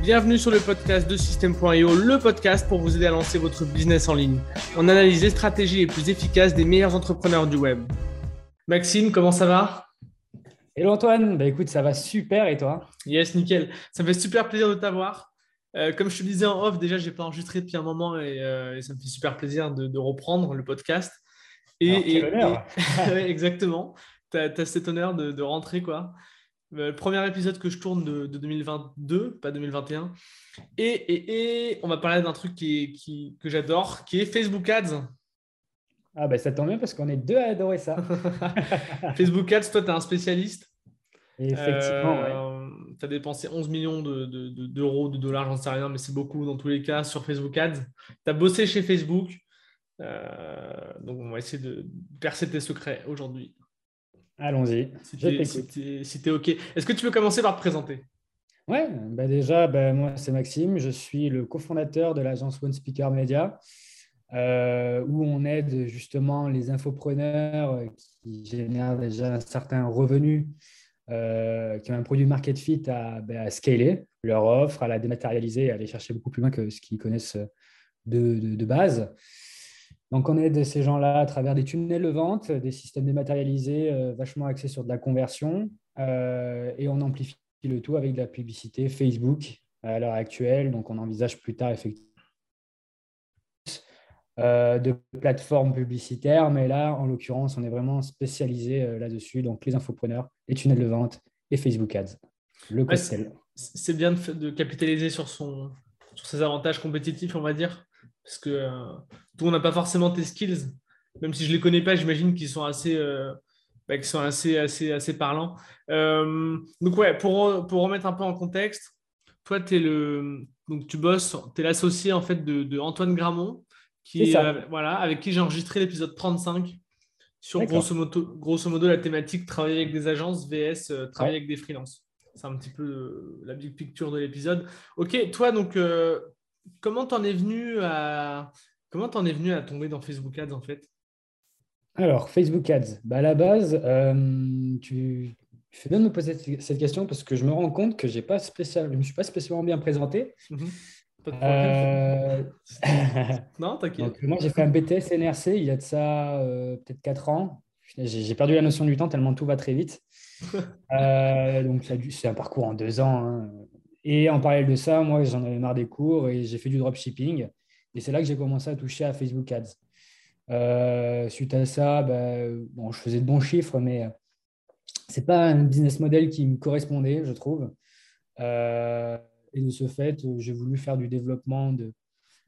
Bienvenue sur le podcast de System.io, le podcast pour vous aider à lancer votre business en ligne. On analyse les stratégies les plus efficaces des meilleurs entrepreneurs du web. Maxime, comment ça va? Hello Antoine, bah écoute, ça va super et toi? Yes, nickel. Ça me fait super plaisir de t'avoir. Euh, comme je te disais en off, déjà, je n'ai pas enregistré depuis un moment euh, et, ça me fait super plaisir de, reprendre le podcast. Et, honneur. exactement. Tu as, cet honneur de, rentrer, quoi. Le premier épisode que je tourne de, 2022, pas 2021. Et, on va parler d'un truc qui, que j'adore, qui est Facebook Ads. Ah ben ça tombe bien parce qu'on est deux à adorer ça. Facebook Ads, toi, tu es un spécialiste. Effectivement, euh, Tu as dépensé 11 millions d'euros, de, de, dollars, j'en sais rien, mais c'est beaucoup dans tous les cas sur Facebook Ads. Tu as bossé chez Facebook. Euh, donc, on va essayer de percer tes secrets aujourd'hui. Allons-y. Es, OK. Est-ce que tu veux commencer par te présenter? Ouais, bah déjà, bah moi, c'est Maxime. Je suis le cofondateur de l'agence One Speaker Media. Euh, où on aide justement les infopreneurs qui génèrent déjà un certain revenu, euh, qui ont un produit market fit à, ben, à, scaler leur offre, à la dématérialiser à aller chercher beaucoup plus loin que ce qu'ils connaissent de, de, base. Donc, on aide ces gens-là à travers des tunnels de vente, des systèmes dématérialisés euh, vachement axés sur de la conversion et on amplifie le tout avec de la publicité Facebook à l'heure actuelle. Donc, on envisage plus tard effectivement euh, de plateformes publicitaires, mais là, en l'occurrence, on est vraiment spécialisé euh, là-dessus, donc les infopreneurs, les tunnels de vente et Facebook Ads, le cocktail. c'est bien de, capitaliser sur, son, sur ses avantages compétitifs, on va dire, parce que euh, tout n'a pas forcément tes skills, même si je ne les connais pas, j'imagine qu'ils sont assez... Bah, sont assez, assez, assez parlants. donc, ouais, pour, pour remettre un peu en contexte, toi, es le, donc, tu bosses, tu es l'associé en fait de, de Antoine Gramont, qui, euh, voilà, avec qui j'ai enregistré l'épisode 35 sur grosso modo, grosso modo, la thématique travailler avec des agences vs euh, travailler avec des freelances. C'est un petit peu euh, la big picture de l'épisode. Ok, toi donc comment t'en es venu à comment en es venu à tomber dans Facebook Ads en fait? Alors Facebook Ads, bah, à la base, tu, fais bien de me poser cette question parce que je me rends compte que j'ai pas spécial, je me suis pas spécialement bien présenté. Mhm. Euh, non, t'inquiète. Moi, j'ai fait un BTS NRC il y a de ça euh, peut-être 4 ans. J'ai perdu la notion du temps tellement tout va très vite. Euh, donc, c'est un parcours en deux ans. Hein. Et en parallèle de ça, moi, j'en avais marre des cours et j'ai fait du dropshipping. Et c'est là que j'ai commencé à toucher à Facebook Ads. suite à ça, bah, bon, je faisais de bons chiffres, mais ce n'est pas un business model qui me correspondait, je trouve. Et de ce fait, euh, j'ai voulu faire du développement de,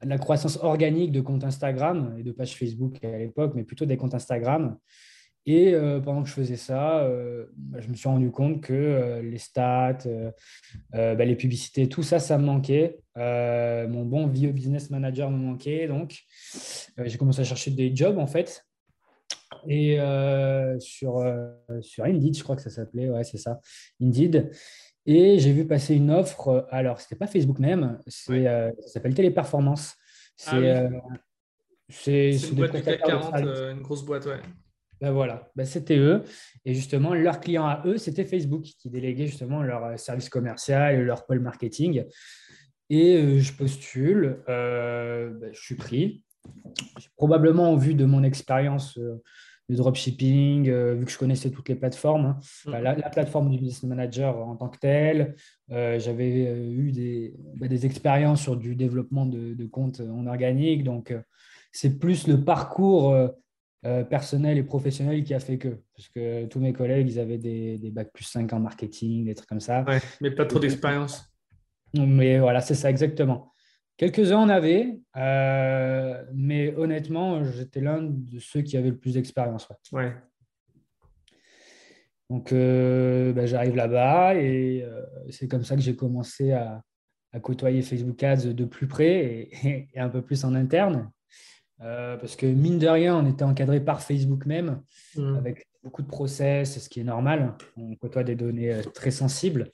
la croissance organique de comptes Instagram et de pages Facebook à l'époque, mais plutôt des comptes Instagram. Et euh, pendant que je faisais ça, euh, bah, je me suis rendu compte que les stats, bah, les publicités, tout ça, ça me manquait. mon bon vieux business manager me manquait. Donc, j'ai commencé à chercher des jobs, en fait. Et sur, sur Indeed, je crois que ça s'appelait, ouais, c'est ça, Indeed. Et j'ai vu passer une offre, euh, alors ce n'était pas Facebook même, c'est, euh, ça s'appelle Téléperformance. C'est, ah c'est, une boîte du CAC 40, une grosse boîte, ouais. Ben voilà, ben c'était eux. Et justement, leur client à eux, c'était Facebook qui déléguait justement leur service commercial et leur pôle marketing. Et je postule, ben, je suis pris. Probablement, au vu de mon expérience de dropshipping, euh, vu que je connaissais toutes les plateformes. Hein. Mm. la, plateforme du business manager en tant que telle. Euh, j'avais euh, eu des, bah, des, expériences sur du développement de, de comptes en organique. Donc, c'est plus le parcours personnel et professionnel qui a fait que. Parce que tous mes collègues, ils avaient des, des bacs plus 5 en marketing, des trucs comme ça. mais pas trop d'expérience. Mais voilà, c'est ça exactement. Quelques-uns en avaient, euh, mais honnêtement, j'étais l'un de ceux qui avaient le plus d'expérience. Ouais. Donc, euh, bah, j'arrive là-bas et euh, c'est comme ça que j'ai commencé à, côtoyer Facebook Ads de plus près et, un peu plus en interne. Parce que mine de rien, on était encadré par Facebook même, mmh. avec beaucoup de process, ce qui est normal. On côtoie des données très sensibles.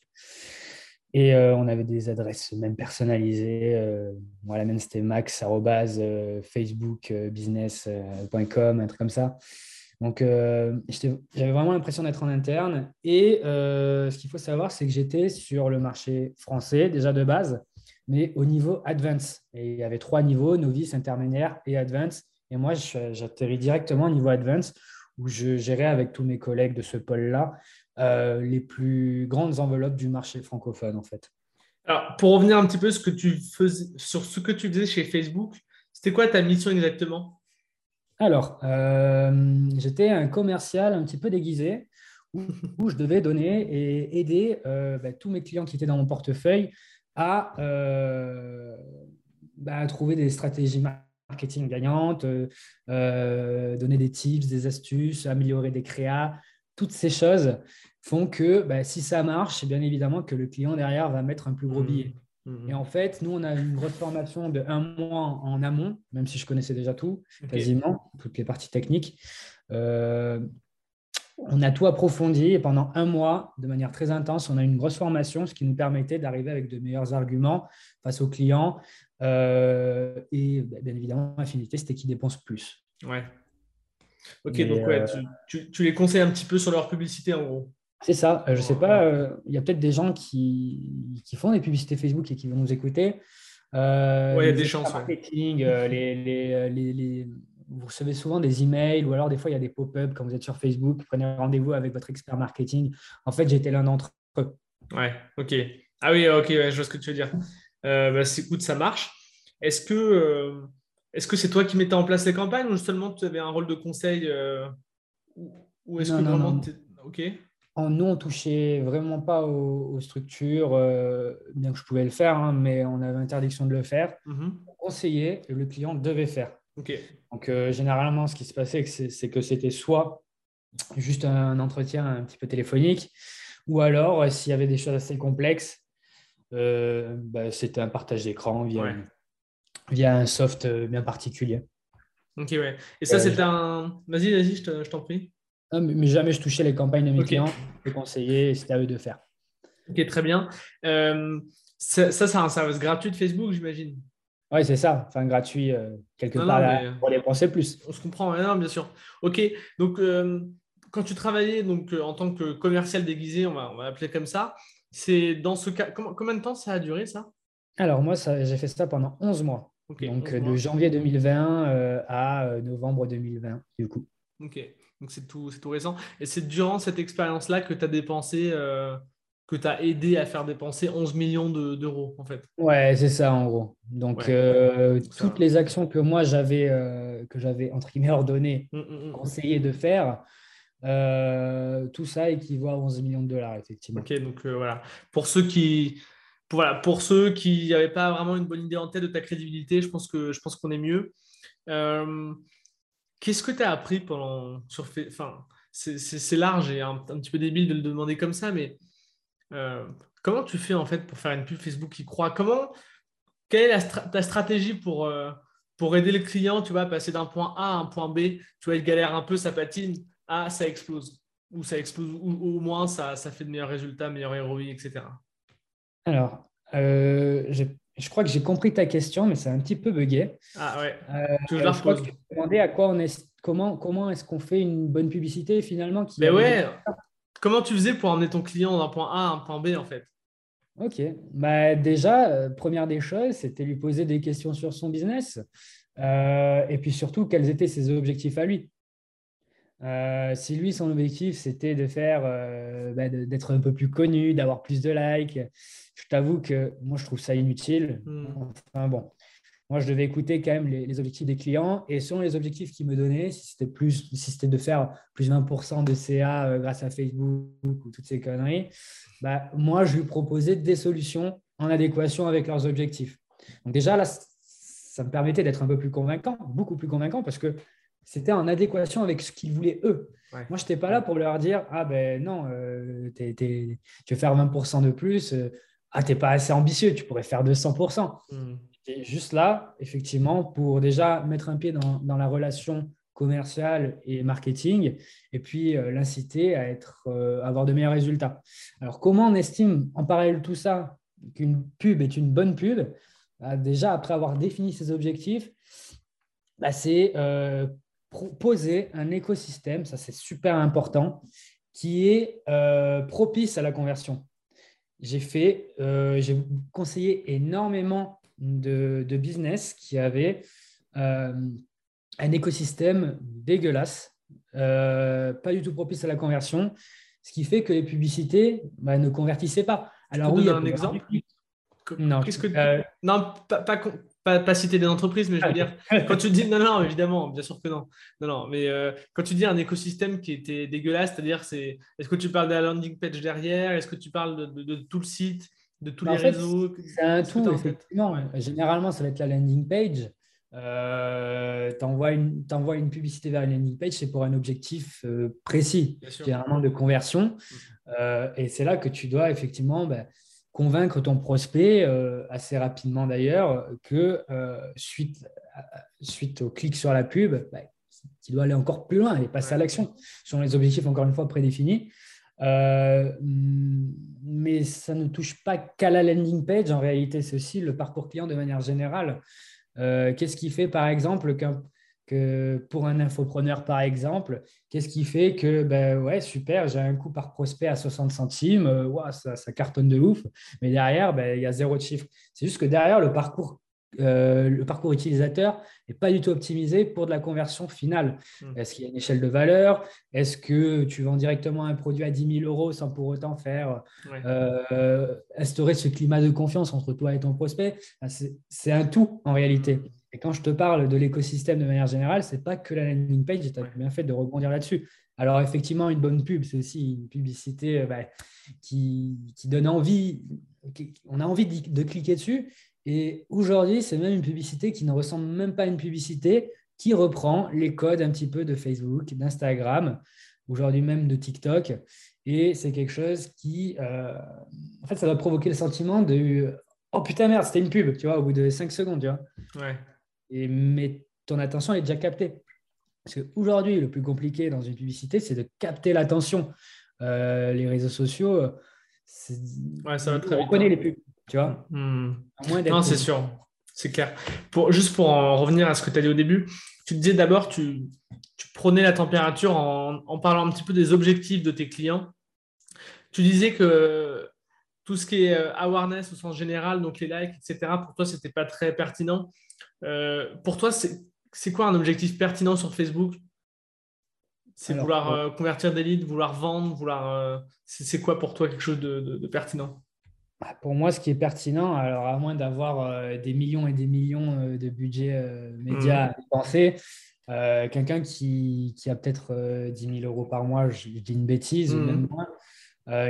Et euh, on avait des adresses même personnalisées. Euh, moi, la mienne, c'était max.facebookbusiness.com, un truc comme ça. Donc, euh, j'avais vraiment l'impression d'être en interne. Et euh, ce qu'il faut savoir, c'est que j'étais sur le marché français déjà de base, mais au niveau advance. Et il y avait trois niveaux, novice, intermédiaire et advance. Et moi, j'atterris directement au niveau advance, où je gérais avec tous mes collègues de ce pôle-là euh, les plus grandes enveloppes du marché francophone, en fait. Alors, pour revenir un petit peu ce que tu faisais, sur ce que tu faisais chez Facebook, c'était quoi ta mission exactement? Alors, euh, j'étais un commercial un petit peu déguisé où, je devais donner et aider euh, bah, tous mes clients qui étaient dans mon portefeuille à, bah, trouver des stratégies marketing gagnantes, donner des tips, des astuces, améliorer des créas, toutes ces choses font que bah, si ça marche, bien évidemment que le client derrière va mettre un plus gros mmh. billet. Mmh. Et en fait, nous, on a une grosse formation de un mois en amont, même si je connaissais déjà tout, quasiment, toutes les parties techniques. Euh, on a tout approfondi et pendant un mois, de manière très intense, on a une grosse formation, ce qui nous permettait d'arriver avec de meilleurs arguments face aux clients. Euh, et bah, bien évidemment, Affinité, c'était qui dépense plus. Ouais. Ok, donc ouais, euh, tu, les conseilles un petit peu sur leur publicité en gros. C'est ça. Euh, je ne sais pas, euh, il y a peut-être des gens qui, font des publicités Facebook et qui vont nous écouter. Euh, il y a des chances. Marketing, les, vous recevez souvent des emails ou alors des fois il y a des pop-up quand vous êtes sur Facebook. Prenez rendez-vous avec votre expert marketing. En fait, j'étais l'un d'entre eux. Ouais, ok. Ah oui, ok, je vois ce que tu veux dire. bah, écoute, ça marche. Est-ce que est-ce que c'est toi qui mettais en place les campagnes ou seulement tu avais un rôle de conseil ou est-ce que vraiment Ok. nous, on touchait vraiment pas aux, structures, euh, bien que je pouvais le faire, hein, mais on avait interdiction de le faire. Mm-hmm. On conseillait et le client devait faire. Donc, euh, généralement, ce qui se passait, c'est que c'était soit juste un entretien un petit peu téléphonique, ou alors, euh, s'il y avait des choses assez complexes, bah, c'était un partage d'écran via, via un soft bien particulier. Ok, ouais. Et ça, c'était un. Vas-y, vas-y, je t'en prie. Mais jamais je touchais les campagnes de mes clients. Je conseillais, c'était à eux de faire. Ok, très bien. Euh, ça, c'est un service gratuit de Facebook, j'imagine. Oui, c'est ça. Enfin, gratuit euh, quelque part euh, pour dépenser plus. On se comprend, non, bien sûr. Ok, donc quand tu travaillais donc, en tant que commercial déguisé, on va, on va l'appeler comme ça, c'est dans ce cas, combien de temps ça a duré ça? Alors, moi, j'ai fait ça pendant 11 mois. donc, de janvier 2020 à novembre 2020, du coup. Ok. Donc c'est tout, tout récent. Et c'est durant cette expérience-là que tu as dépensé, euh, que tu as aidé à faire dépenser 11 millions d'euros, en fait. Ouais, c'est ça, en gros. Donc euh, toutes les actions que moi j'avais, euh, que j'avais entre guillemets ordonnées, hum, hum, hum. conseillé de faire, tout ça équivaut à 11 millions de dollars, effectivement. Ok, donc voilà. Pour ceux qui. voilà, pour ceux qui n'avaient pas vraiment une bonne idée en tête de ta crédibilité, je pense que je pense qu'on est mieux. Qu'est-ce que tu as appris pendant sur enfin, c'est large et un, petit peu débile de le demander comme ça, mais euh, comment tu fais en fait pour faire une pub Facebook qui croit? Comment Quelle est ta stratégie pour, euh, pour aider le client, tu vois, passer d'un point A à un point B? Tu vois, il galère un peu, ça patine, A, ça explose. Ou ça explose, ou, au moins ça, ça, fait de meilleurs résultats, meilleurs ROI, etc. Alors, euh, je crois que j'ai compris ta question, mais c'est un petit peu bugué. Ah ouais. Euh, je, je crois que tu demandais à quoi on est, comment, comment est-ce qu'on fait une bonne publicité finalement. Qui mais ouais. Comment tu faisais pour emmener ton client d'un point A à un point B en fait? Ok. Bah, déjà, euh, première des choses, c'était lui poser des questions sur son business. Euh, et puis surtout, quels étaient ses objectifs à lui? si lui, son objectif, c'était de faire, bah, d'être un peu plus connu, d'avoir plus de likes, je t'avoue que moi, je trouve ça inutile. Hmm. Enfin bon, moi, je devais écouter quand même les, objectifs des clients. Et selon les objectifs qu'ils me donnaient, si c'était plus, si c'était de faire plus de 20% de CA euh, grâce à Facebook ou toutes ces conneries, bah, moi, je lui proposais des solutions en adéquation avec leurs objectifs. Donc déjà, là, ça me permettait d'être un peu plus convaincant, beaucoup plus convaincant, parce que c'était en adéquation avec ce qu'ils voulaient eux. Moi, je n'étais pas là pour leur dire Ah ben non, euh, tu veux faire 20% de plus, euh, ah, t'es pas assez ambitieux, tu pourrais faire 200%. Hmm. juste là, effectivement, pour déjà mettre un pied dans, la relation commerciale et marketing, et puis euh, l'inciter à euh, avoir de meilleurs résultats. Alors, comment on estime en parallèle tout ça qu'une pub est une bonne pub? Bah, Déjà, après avoir défini ses objectifs, bah, c'est euh, poser un écosystème, ça c'est super important, qui est propice à la conversion. J'ai fait, j'ai conseillé énormément de, business qui avaient euh, un écosystème dégueulasse, pas du tout propice à la conversion, ce qui fait que les publicités bah, ne convertissaient pas. Alors oui, un exemple. Non, que non pas, pas, pas, citer des entreprises, mais je veux dire, quand tu dis, non, non, évidemment, bien sûr que non. Non, non, mais euh, quand tu dis un écosystème qui était dégueulasse, c'est-à-dire, c'est, est-ce que tu parles de la landing page derrière? Est-ce que tu parles de, tout le site, de tous bah, les réseaux C'est un tout, effectivement. Généralement, ça va être la landing page. Euh, tu envoies une, une, publicité vers une landing page, c'est pour un objectif euh, précis, généralement de conversion. Mm. Euh, et c'est là que tu dois effectivement ben, convaincre ton prospect euh, assez rapidement d'ailleurs que euh, suite, suite au clic sur la pub, bah, il doit aller encore plus loin et passer à l'action sur les objectifs encore une fois prédéfinis. Euh, mais ça ne touche pas qu'à la landing page. En réalité, c'est aussi le parcours client de manière générale. Qu'est-ce qui fait, par exemple, que pour un infopreneur, par exemple, qu'est-ce qui fait que, ben ouais, super, j'ai un coût par prospect à 60 centimes, euh, ça, ça, cartonne de ouf, mais derrière, ben, il y a zéro chiffre. C'est juste que derrière, le parcours, euh, le parcours utilisateur n'est pas du tout optimisé pour de la conversion finale. Hmm. Est-ce qu'il y a une échelle de valeur? Est-ce que tu vends directement un produit à 10 000 euros sans pour autant faire euh, instaurer ce climat de confiance entre toi et ton prospect? C'est un tout en réalité. Et quand je te parle de l'écosystème de manière générale, ce n'est pas que la landing page, tu as bien fait de rebondir là-dessus. Alors effectivement, une bonne pub, c'est aussi une publicité euh, bah, qui, donne envie, on a envie de, cliquer dessus. Et aujourd'hui, c'est même une publicité qui ne ressemble même pas à une publicité, qui reprend les codes un petit peu de Facebook, d'Instagram, aujourd'hui même de TikTok. Et c'est quelque chose qui, euh, en fait, ça va provoquer le sentiment de oh putain merde, c'était une pub, tu vois, au bout de 5 secondes, tu vois. Ouais. Et, mais ton attention est déjà captée. Parce qu'aujourd'hui, le plus compliqué dans une publicité, c'est de capter l'attention. Euh, les réseaux sociaux, ouais, ça va très on reconnaît les pubs, tu vois. Hmm. non, c'est sûr, c'est clair. Pour, juste pour en revenir à ce que tu as dit au début, tu disais d'abord, tu, tu prenais la température en, en, parlant un petit peu des objectifs de tes clients. Tu disais que tout ce qui est euh, awareness au sens général, donc les likes, etc., pour toi, ce n'était pas très pertinent. Euh, pour toi, c'est quoi un objectif pertinent sur Facebook? C'est vouloir euh, convertir des leads, vouloir vendre, vouloir. Euh, c'est quoi pour toi quelque chose de, pertinent? Pour moi, ce qui est pertinent, alors à moins d'avoir des millions et des millions de budget médias mmh. à dépenser, quelqu'un qui, a peut-être 10 000 euros par mois, je, dis une bêtise, mmh. même moins,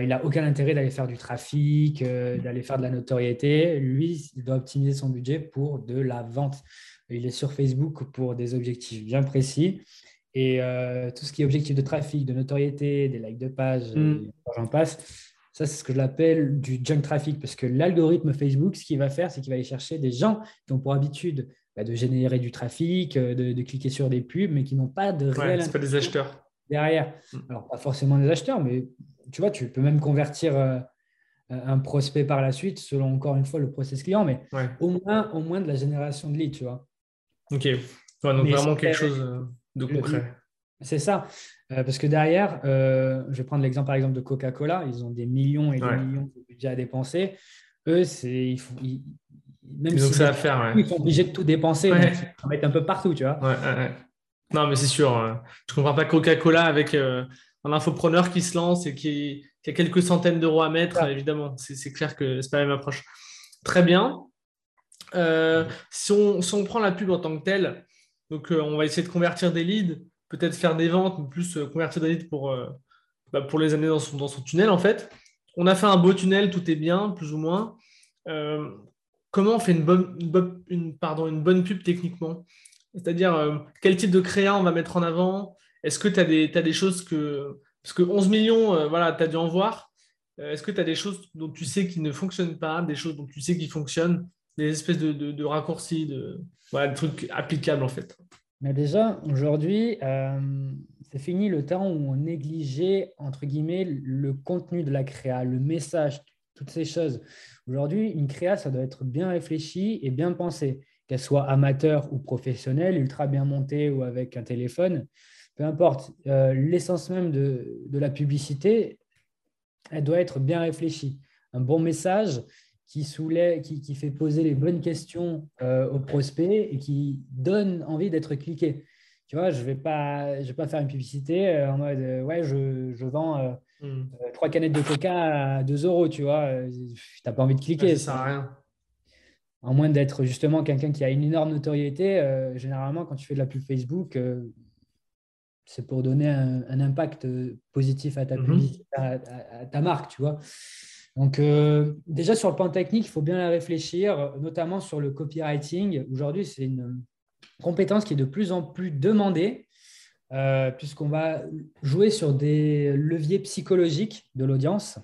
il n'a aucun intérêt d'aller faire du trafic, euh, d'aller faire de la notoriété. Lui, il doit optimiser son budget pour de la vente. Il est sur Facebook pour des objectifs bien précis. Et euh, tout ce qui est objectif de trafic, de notoriété, des likes de page, mm. j'en passe, ça, c'est ce que je l'appelle du junk traffic. Parce que l'algorithme Facebook, ce qu'il va faire, c'est qu'il va aller chercher des gens qui ont pour habitude bah, de générer du trafic, euh, de, cliquer sur des pubs, mais qui n'ont pas de réel. Ouais, pas des acheteurs. Derrière. Mm. Alors, pas forcément des acheteurs, mais tu vois, tu peux même convertir euh, un prospect par la suite selon encore une fois le process client, mais au, moins, au moins de la génération de leads, tu vois. Ok, donc vraiment quelque chose euh, de concret. C'est ça, euh, parce que derrière, je vais prendre l'exemple par exemple de Coca-Cola, ils ont des millions et des millions de budget à dépenser. Eux, c'est ils, même ils ça à faire, ils sont obligés de tout dépenser, ils en mettent un peu partout, tu vois. Non, mais c'est sûr. Je ne comprends pas Coca-Cola avec un infopreneur qui se lance et qui, a quelques centaines d'euros à mettre, évidemment, c'est clair que ce n'est pas la même approche. Très bien. Euh, si, on, prend la pub en tant que telle, donc euh, on va essayer de convertir des leads, peut-être faire des ventes, mais plus euh, convertir des pour, bah, pour les amener dans son, tunnel en fait. On a fait un beau tunnel, tout est bien, plus ou moins. comment on fait une bonne, une, pub techniquement? C'est-à-dire quel type de créa on va mettre en avant? Est-ce que tu as, des choses que. Parce que 11 millions, euh, voilà, tu as dû en voir. Euh, est-ce que tu as des choses dont tu sais qui ne fonctionnent pas, des choses dont tu sais qui fonctionnent, des espèces de, raccourcis, de, voilà, des trucs applicables en fait? Mais Déjà, aujourd'hui, euh, c'est fini le temps où on négligeait, entre guillemets, le contenu de la créa, le message, toutes ces choses. Aujourd'hui, une créa, ça doit être bien réfléchi et bien pensé. qu'elle soit amateur ou professionnelle, ultra bien montée ou avec un téléphone, peu importe. L'essence même de, de, la publicité, elle doit être bien réfléchie. Un bon message qui, soulève, qui, qui fait poser les bonnes questions aux prospects et qui donne envie d'être cliqué. Tu vois, je ne vais, pas, je vais pas faire une publicité euh, en mode euh, ouais, je, je vends euh, hmm. trois canettes de coca à 2 euros, tu vois. tu n'as pas envie de cliquer. ça sert à rien. En moins d'être justement quelqu'un qui a une énorme notoriété, généralement, quand tu fais de la pub Facebook, c'est pour donner un, impact positif à ta, mhm. à, ta marque, tu vois. Donc, déjà sur le plan technique, il faut bien réfléchir, notamment sur le copywriting. Aujourd'hui, c'est une compétence qui est de plus en plus demandée, euh, puisqu'on va jouer sur des leviers psychologiques de l'audience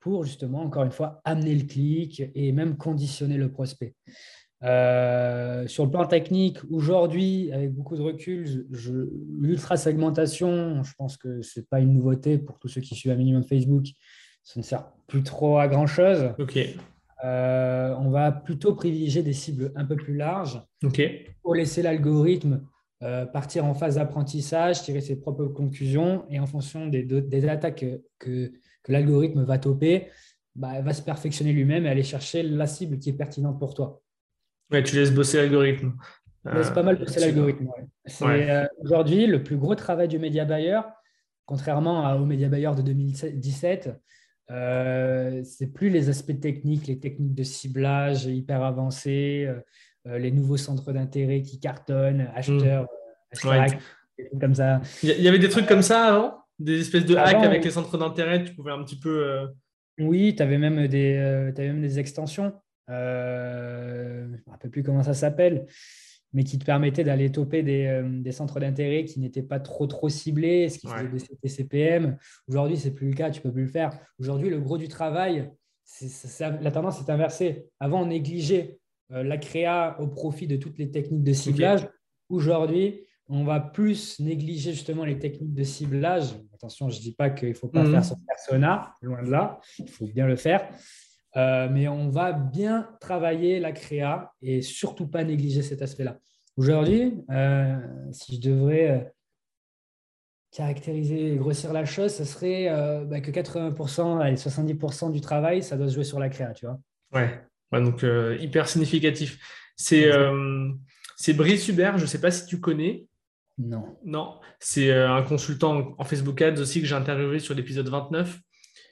pour justement, encore une fois, amener le clic et même conditionner le prospect. Euh, sur le plan technique, aujourd'hui, avec beaucoup de recul, l'ultra-segmentation, je pense que ce n'est pas une nouveauté pour tous ceux qui suivent un minimum Facebook. Ça ne sert plus trop à grand-chose. Ok. Euh, on va plutôt privilégier des cibles un peu plus larges pour laisser l'algorithme euh, partir en phase d'apprentissage, tirer ses propres conclusions et en fonction des, des attaques que, que, l'algorithme va toper, bah, va se perfectionner lui-même et aller chercher la cible qui est pertinente pour toi. Ouais, tu laisses bosser l'algorithme. Tu laisses pas mal euh, bosser l'algorithme. C'est aujourd'hui le plus gros travail du média buyer, contrairement au média buyer de 2017 euh, c'est plus les aspects techniques, les techniques de ciblage hyper avancées, euh, euh, les nouveaux centres d'intérêt qui cartonnent, acheteurs, mmh. comme ça. Il y avait des trucs comme ça avant? Des espèces de hacks avec les centres d'intérêt, tu pouvais un petit peu. Oui, tu avais, même des, avais même des extensions. je ne me rappelle plus comment ça s'appelle mais qui te permettait d'aller toper des, euh, centres d'intérêt qui n'étaient pas trop trop ciblés, ce qui faisait des CPM. Aujourd'hui, ce n'est plus le cas, tu ne peux plus le faire. Aujourd'hui, le gros du travail, la tendance est inversée. Avant, on négligeait euh, la créa au profit de toutes les techniques de ciblage. Aujourd'hui, on va plus négliger justement les techniques de ciblage. Attention, je ne dis pas qu'il ne faut pas mhm. faire son persona, loin de là, il faut bien le faire. Euh, mais on va bien travailler la créa et surtout pas négliger cet aspect-là. Aujourd'hui, euh, si je devrais euh, caractériser et grossir la chose, ce serait bah, que 80%, allez, 70% du travail, ça doit se jouer sur la créa, tu vois. Ouais, donc hyper significatif. C'est Brice Hubert, je ne sais pas si tu connais. Non. Non, c'est un consultant en Facebook Ads aussi que j'ai interviewé sur l'épisode 29.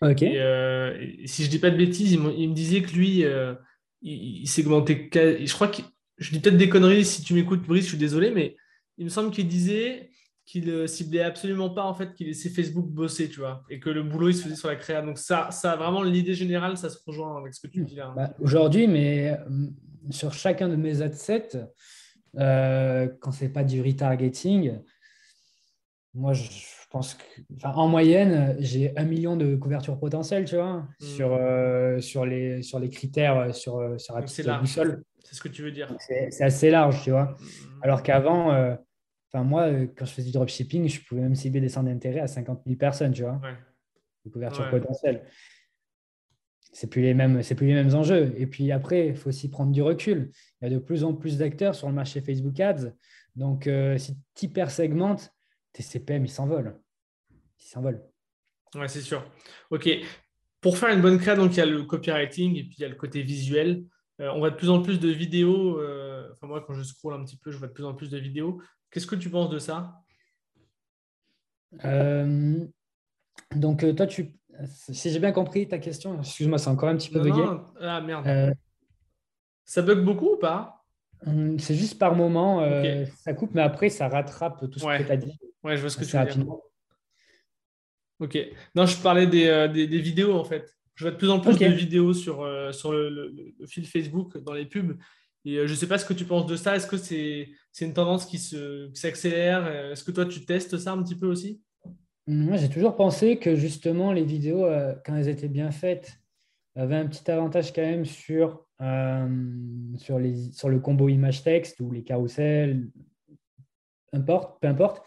Euh, et, si je dis pas de bêtises, il, me disait que lui, euh, il, segmentait. Je crois que je dis peut-être des conneries si tu m'écoutes, Brice, je suis désolé, mais il me semble qu'il disait qu'il ne ciblait absolument pas en fait qu'il laissait Facebook bosser, tu vois, et que le boulot il se faisait sur la créa. Donc ça, ça vraiment l'idée générale, ça se rejoint avec ce que tu dis là. Bah, aujourd'hui, mais euh, sur chacun de mes adsets, euh, quand c'est pas du retargeting, moi je je pense que, en moyenne, j'ai un million de couvertures potentielles, tu vois, hmm. sur, euh, sur, les, sur les critères, euh, sur, euh, sur la petite boussole. C'est ce que tu veux dire. C'est assez large, tu vois. Hmm. Alors qu'avant, enfin moi, quand je faisais du dropshipping, je pouvais même cibler des centres d'intérêt à 50 000 personnes, tu vois, de couverture potentielle. C'est plus les mêmes, c'est plus les mêmes enjeux. Et puis après, il faut aussi prendre du recul. Il y a de plus en plus d'acteurs sur le marché Facebook Ads. Donc, si tu hyper segmentes, tes CPM, ils s'envolent. Ils s'envolent. Ouais, c'est sûr. OK. Pour faire une bonne créa, donc il y a le copywriting et puis il y a le côté visuel. Euh, on voit de plus en plus de vidéos. Euh, enfin, moi, quand je scroll un petit peu, je vois de plus en plus de vidéos. Qu'est-ce que tu penses de ça? Euh, Donc, toi, tu, si j'ai bien compris ta question, excuse-moi, c'est encore un petit peu bugué. Ah merde. Ça bug beaucoup ou pas? Hum, C'est juste par moment, ça coupe, mais après, ça rattrape tout ce que tu as dit. Ouais, je vois ce que tu veux dire. Ok. Non, je parlais euh, des, des, vidéos en fait. Je vois de plus en plus de vidéos sur, euh, sur le, fil Facebook, dans les pubs. Et euh, je ne sais pas ce que tu penses de ça. Est-ce que c'est une tendance qui s'accélère? Est-ce que toi, tu testes ça un petit peu aussi? Moi, j'ai toujours pensé que justement, les vidéos, quand elles étaient bien faites, avaient un petit avantage quand même sur, sur, les, sur le combo image-texte ou les carousels, importe, peu importe.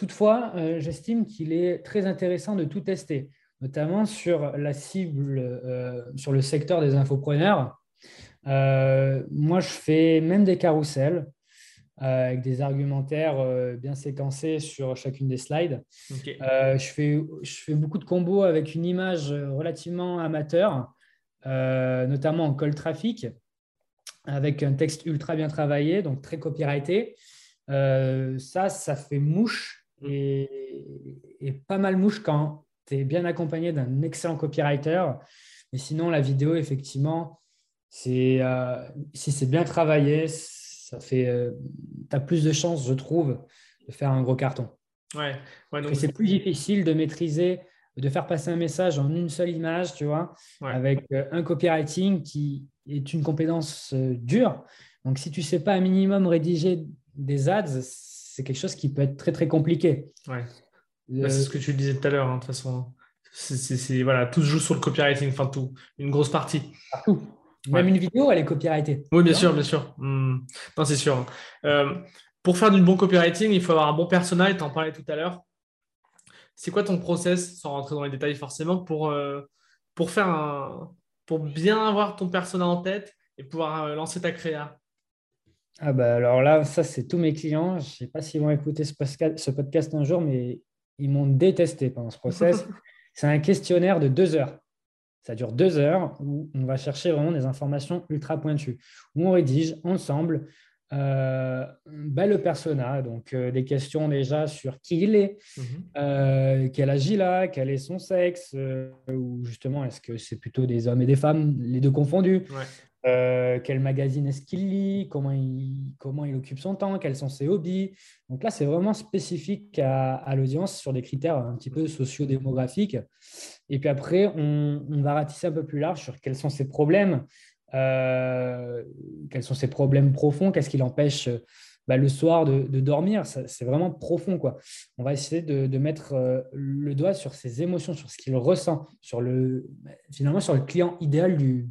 Toutefois, euh, j'estime qu'il est très intéressant de tout tester, notamment sur la cible, euh, sur le secteur des infopreneurs. moi, je fais même des carousels avec des argumentaires bien séquencés sur chacune des slides. je, fais, je fais beaucoup de combos avec une image relativement amateur, notamment en call traffic, avec un texte ultra bien travaillé, donc très copyrighté. ça, ça fait mouche et, pas mal mouche quand tu es bien accompagné d'un excellent copywriter. Mais sinon, la vidéo, effectivement, c'est si c'est bien travaillé, ça fait, euh, tu as plus de chances, je trouve, de faire un gros carton. Ouais. donc c'est plus difficile de maîtriser, de faire passer un message en une seule image, tu vois, avec euh, un copywriting qui est une compétence euh, dure. Donc, si tu ne sais pas un minimum rédiger des ads, c'est quelque chose qui peut être très, très compliqué. Ouais. Bah, c'est ce que tu disais tout à l'heure, hein, de toute façon. C'est, voilà, tout se joue sur le copywriting, enfin tout, une grosse partie. Partout. Même une vidéo, elle est copyrightée. Oui, bien sûr, bien sûr. Hmm. Non, c'est sûr. Euh, pour faire du bon copywriting, il faut avoir un bon personnel, tu en parlais tout à l'heure. C'est quoi ton process, sans rentrer dans les détails forcément, pour, euh, pour, faire un, pour bien avoir ton persona en tête et pouvoir euh, lancer ta créa? Ah bah alors là, ça, c'est tous mes clients. Je ne sais pas s'ils vont écouter ce podcast, ce podcast un jour, mais ils m'ont détesté pendant ce process. c'est un questionnaire de deux heures. Ça dure deux heures où on va chercher vraiment des informations ultra pointues, où on rédige ensemble euh, bah, le persona, donc euh, des questions déjà sur qui il est, mhm. euh, quel âge il a, quel est son sexe, ou justement est-ce que c'est plutôt des hommes et des femmes, les deux confondus, euh, quel magazine est-ce qu'il lit, comment il, occupe son temps, quels sont ses hobbies? Donc là, c'est vraiment spécifique à, l'audience sur des critères un petit peu socio-démographiques. Et puis après, on, va ratisser un peu plus large sur quels sont ses problèmes, euh, quels sont ses problèmes profonds, qu'est-ce qui l'empêche bah, le soir de, dormir. C'est vraiment profond. Quoi. On va essayer de, mettre euh, le doigt sur ses émotions, sur ce qu'il ressent, sur le, finalement sur le client idéal du,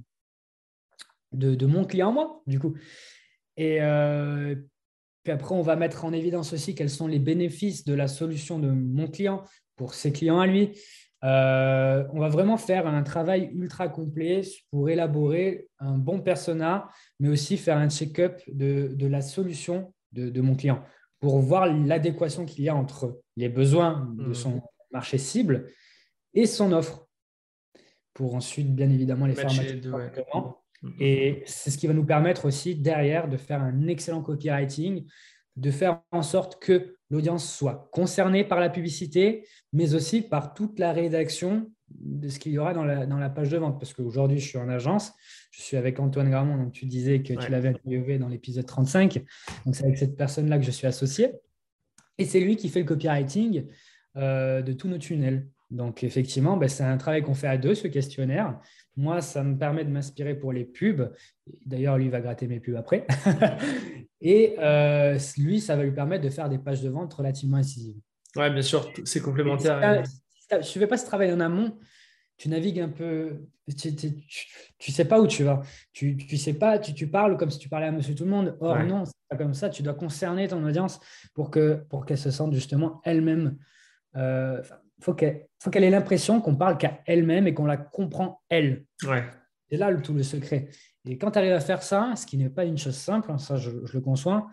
de, mon client moi, du coup. Et euh, puis après, on va mettre en évidence aussi quels sont les bénéfices de la solution de mon client pour ses clients à lui. Euh, on va vraiment faire un travail ultra complet pour élaborer un bon persona, mais aussi faire un check-up de, la solution de, mon client pour voir l'adéquation qu'il y a entre les besoins de mmh. son marché cible et son offre, pour ensuite, bien évidemment, les faire. Et c'est ce qui va nous permettre aussi derrière de faire un excellent copywriting, de faire en sorte que l'audience soit concernée par la publicité, mais aussi par toute la rédaction de ce qu'il y aura dans la, dans la page de vente. Parce qu'aujourd'hui, je suis en agence, je suis avec Antoine Gramont, donc tu disais que tu l'avais interviewé dans l'épisode 35. Donc c'est avec cette personne-là que je suis associé. Et c'est lui qui fait le copywriting euh, de tous nos tunnels. Donc effectivement, ben, c'est un travail qu'on fait à deux, ce questionnaire. Moi, ça me permet de m'inspirer pour les pubs. D'ailleurs, lui va gratter mes pubs après. et euh, lui, ça va lui permettre de faire des pages de vente relativement incisives. Oui, bien sûr, c'est complémentaire. Si tu ne fais pas ce travail en amont, tu navigues un peu, tu ne sais pas où tu vas. Tu ne sais pas, tu, parles comme si tu parlais à monsieur tout le monde. Or, non, c'est pas comme ça. Tu dois concerner ton audience pour qu'elle pour qu'elle se sente justement elle-même. Euh, faut qu'elle faut qu'elle ait l'impression qu'on parle qu'à elle-même et qu'on la comprend elle. Ouais. C'est là le, tout le secret. Et quand tu arrives à faire ça, ce qui n'est pas une chose simple, hein, ça je, le conçois,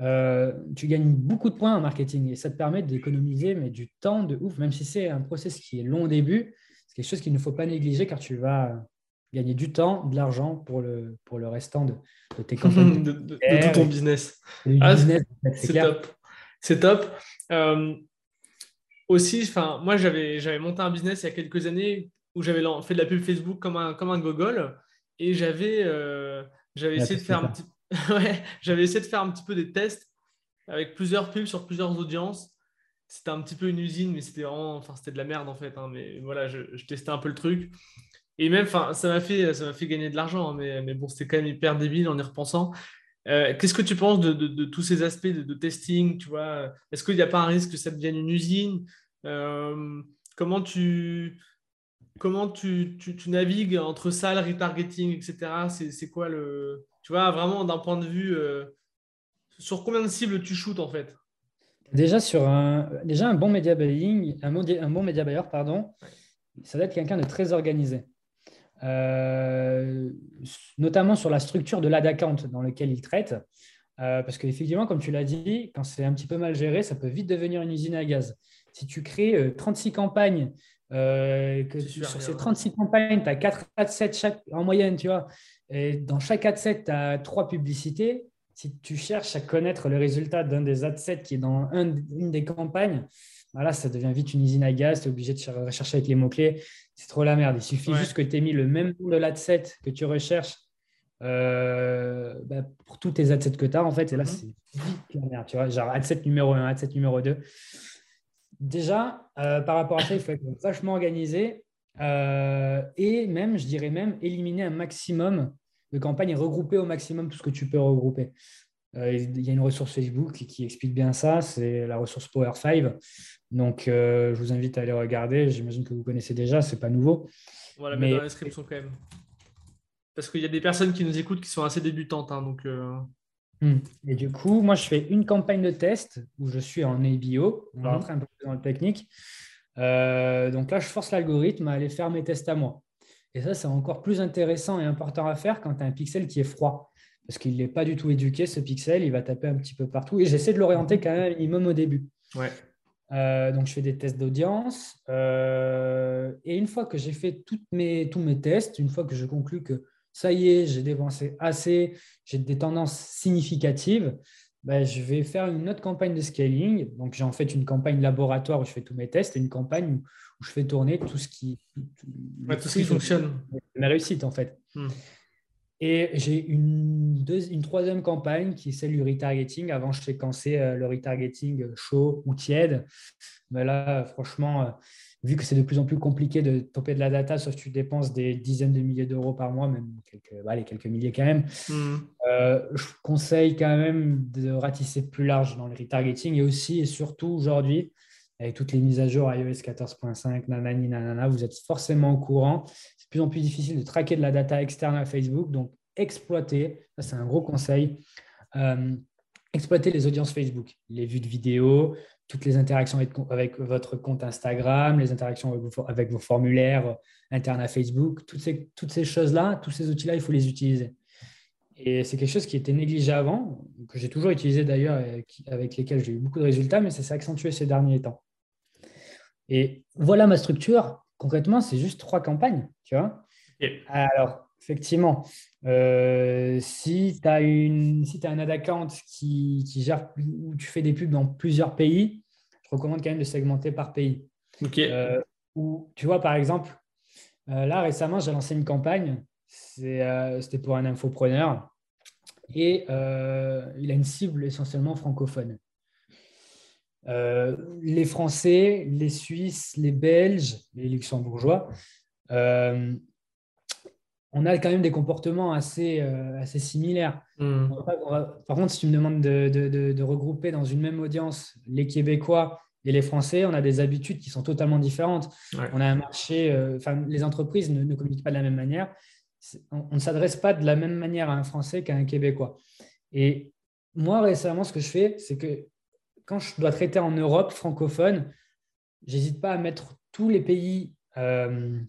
euh, tu gagnes beaucoup de points en marketing et ça te permet d'économiser mais du temps de ouf, même si c'est un process qui est long au début, c'est quelque chose qu'il ne faut pas négliger car tu vas gagner du temps, de l'argent pour le, pour le restant de, tes campagnes. de, tout ton business. Ah, c'est top. C'est top. Euh, aussi, enfin, moi, j'avais, j'avais monté un business il y a quelques années où j'avais fait de la pub Facebook comme un, comme un gogol et j'avais, euh, j'avais essayé de faire un petit, j'avais essayé de faire un petit peu des tests avec plusieurs pubs sur plusieurs audiences. C'était un petit peu une usine, mais c'était vraiment, enfin, c'était de la merde en fait. Hein, mais voilà, je, testais un peu le truc. Et même, enfin, ça m'a fait, ça m'a fait gagner de l'argent, hein, mais, mais bon, c'était quand même hyper débile en y repensant. Euh, qu'est-ce que tu penses de, tous ces aspects de, testing tu vois? Est-ce qu'il n'y a pas un risque que ça devienne une usine? Euh, Comment tu comment tu, navigues entre ça, le retargeting, etc. C'est quoi le tu vois vraiment d'un point de vue euh, sur combien de cibles tu shootes en fait? Déjà sur un déjà un bon média buying, un, un bon média buyer pardon, ça doit être quelqu'un de très organisé. Notamment sur la structure de l'ad account dans lequel il traite. Euh, parce qu'effectivement, comme tu l'as dit, quand c'est un petit peu mal géré, ça peut vite devenir une usine à gaz. Si tu crées 36 campagnes, que sur ces 36 campagnes, tu as 4 ad chaque, en moyenne, tu vois, et dans chaque ad set, tu as 3 publicités, si tu cherches à connaître le résultat d'un des adsets qui est dans une des campagnes, voilà, ça devient vite une usine à gaz, tu es obligé de rechercher avec les mots-clés. C'est trop la merde. Il suffit juste que tu aies mis le même nom de l'adset que tu recherches euh, bah, pour tous tes adsets que tu as, en fait. Et là, mhm. c'est vite la merde. Tu vois, genre adset numéro 1, adset numéro 2. Déjà, euh, par rapport à ça, il faut être vachement organisé euh, et même, je dirais même, éliminer un maximum de campagne et regrouper au maximum tout ce que tu peux regrouper. Euh, il y a une ressource Facebook qui explique bien ça, c'est la ressource Power 5. Donc, euh, je vous invite à aller regarder. J'imagine que vous connaissez déjà, c'est pas nouveau. On va la mettre dans la description quand même. Parce qu'il y a des personnes qui nous écoutent qui sont assez débutantes. Hein, donc, euh. hmm. Et du coup, moi, je fais une campagne de test où je suis en ABO. On va mhm. rentrer un peu plus dans le technique. donc là, je force l'algorithme à aller faire mes tests à moi. Et ça, c'est encore plus intéressant et important à faire quand tu as un pixel qui est froid. Parce qu'il n'est pas du tout éduqué, ce pixel, il va taper un petit peu partout. Et j'essaie de l'orienter quand même un minimum au début. Ouais. Euh, donc, je fais des tests d'audience. Euh, et une fois que j'ai fait toutes mes, tous mes tests, une fois que je conclus que ça y est, j'ai dépensé assez, j'ai des tendances significatives, ben, je vais faire une autre campagne de scaling. Donc, j'ai en fait une campagne laboratoire où je fais tous mes tests et une campagne où, je fais tourner tout ce qui, tout, ce qui fonctionne. Ma réussite, en fait. Hmm. Et j'ai une, une, troisième campagne qui est celle du retargeting. Avant, je séquençais euh, le retargeting chaud ou tiède. Mais là, franchement, euh, vu que c'est de plus en plus compliqué de toper de la data, sauf que tu dépenses des dizaines de milliers d'euros par mois, même quelques, bah, quelques milliers quand même, hmm. euh, je conseille quand même de ratisser plus large dans le retargeting. Et aussi et surtout aujourd'hui, avec toutes les mises à jour iOS 14.5, nanani, nanana, vous êtes forcément au courant. De plus en plus difficile de traquer de la data externe à Facebook. Donc, exploiter, ça c'est un gros conseil, euh, exploiter les audiences Facebook, les vues de vidéos, toutes les interactions avec, votre compte Instagram, les interactions avec vos, formulaires internes à Facebook, toutes ces, toutes ces choses-là, tous ces outils-là, il faut les utiliser. Et c'est quelque chose qui était négligé avant, que j'ai toujours utilisé d'ailleurs, avec lesquels j'ai eu beaucoup de résultats, mais ça s'est accentué ces derniers temps. Et voilà ma structure. Concrètement, c'est juste trois campagnes, tu vois. Alors, effectivement, euh, si tu as, si as un ad account qui, gère, où tu fais des pubs dans plusieurs pays, je recommande quand même de segmenter par pays. Ok. Euh, tu vois, par exemple, euh, là récemment, j'ai lancé une campagne, c'était pour un infopreneur, et il a une cible essentiellement francophone. les Français, les Suisses, les Belges, les Luxembourgeois, on a quand même des comportements assez, euh, assez similaires. Hmm. par contre, si tu me demandes de, regrouper dans une même audience les Québécois et les Français, on a des habitudes qui sont totalement différentes. On a un marché, euh, les entreprises ne, communiquent pas de la même manière. On, ne s'adresse pas de la même manière à un Français qu'à un Québécois. Et moi, récemment, ce que je fais, c'est que quand je dois traiter en Europe francophone, j'hésite pas à mettre tous les pays euh,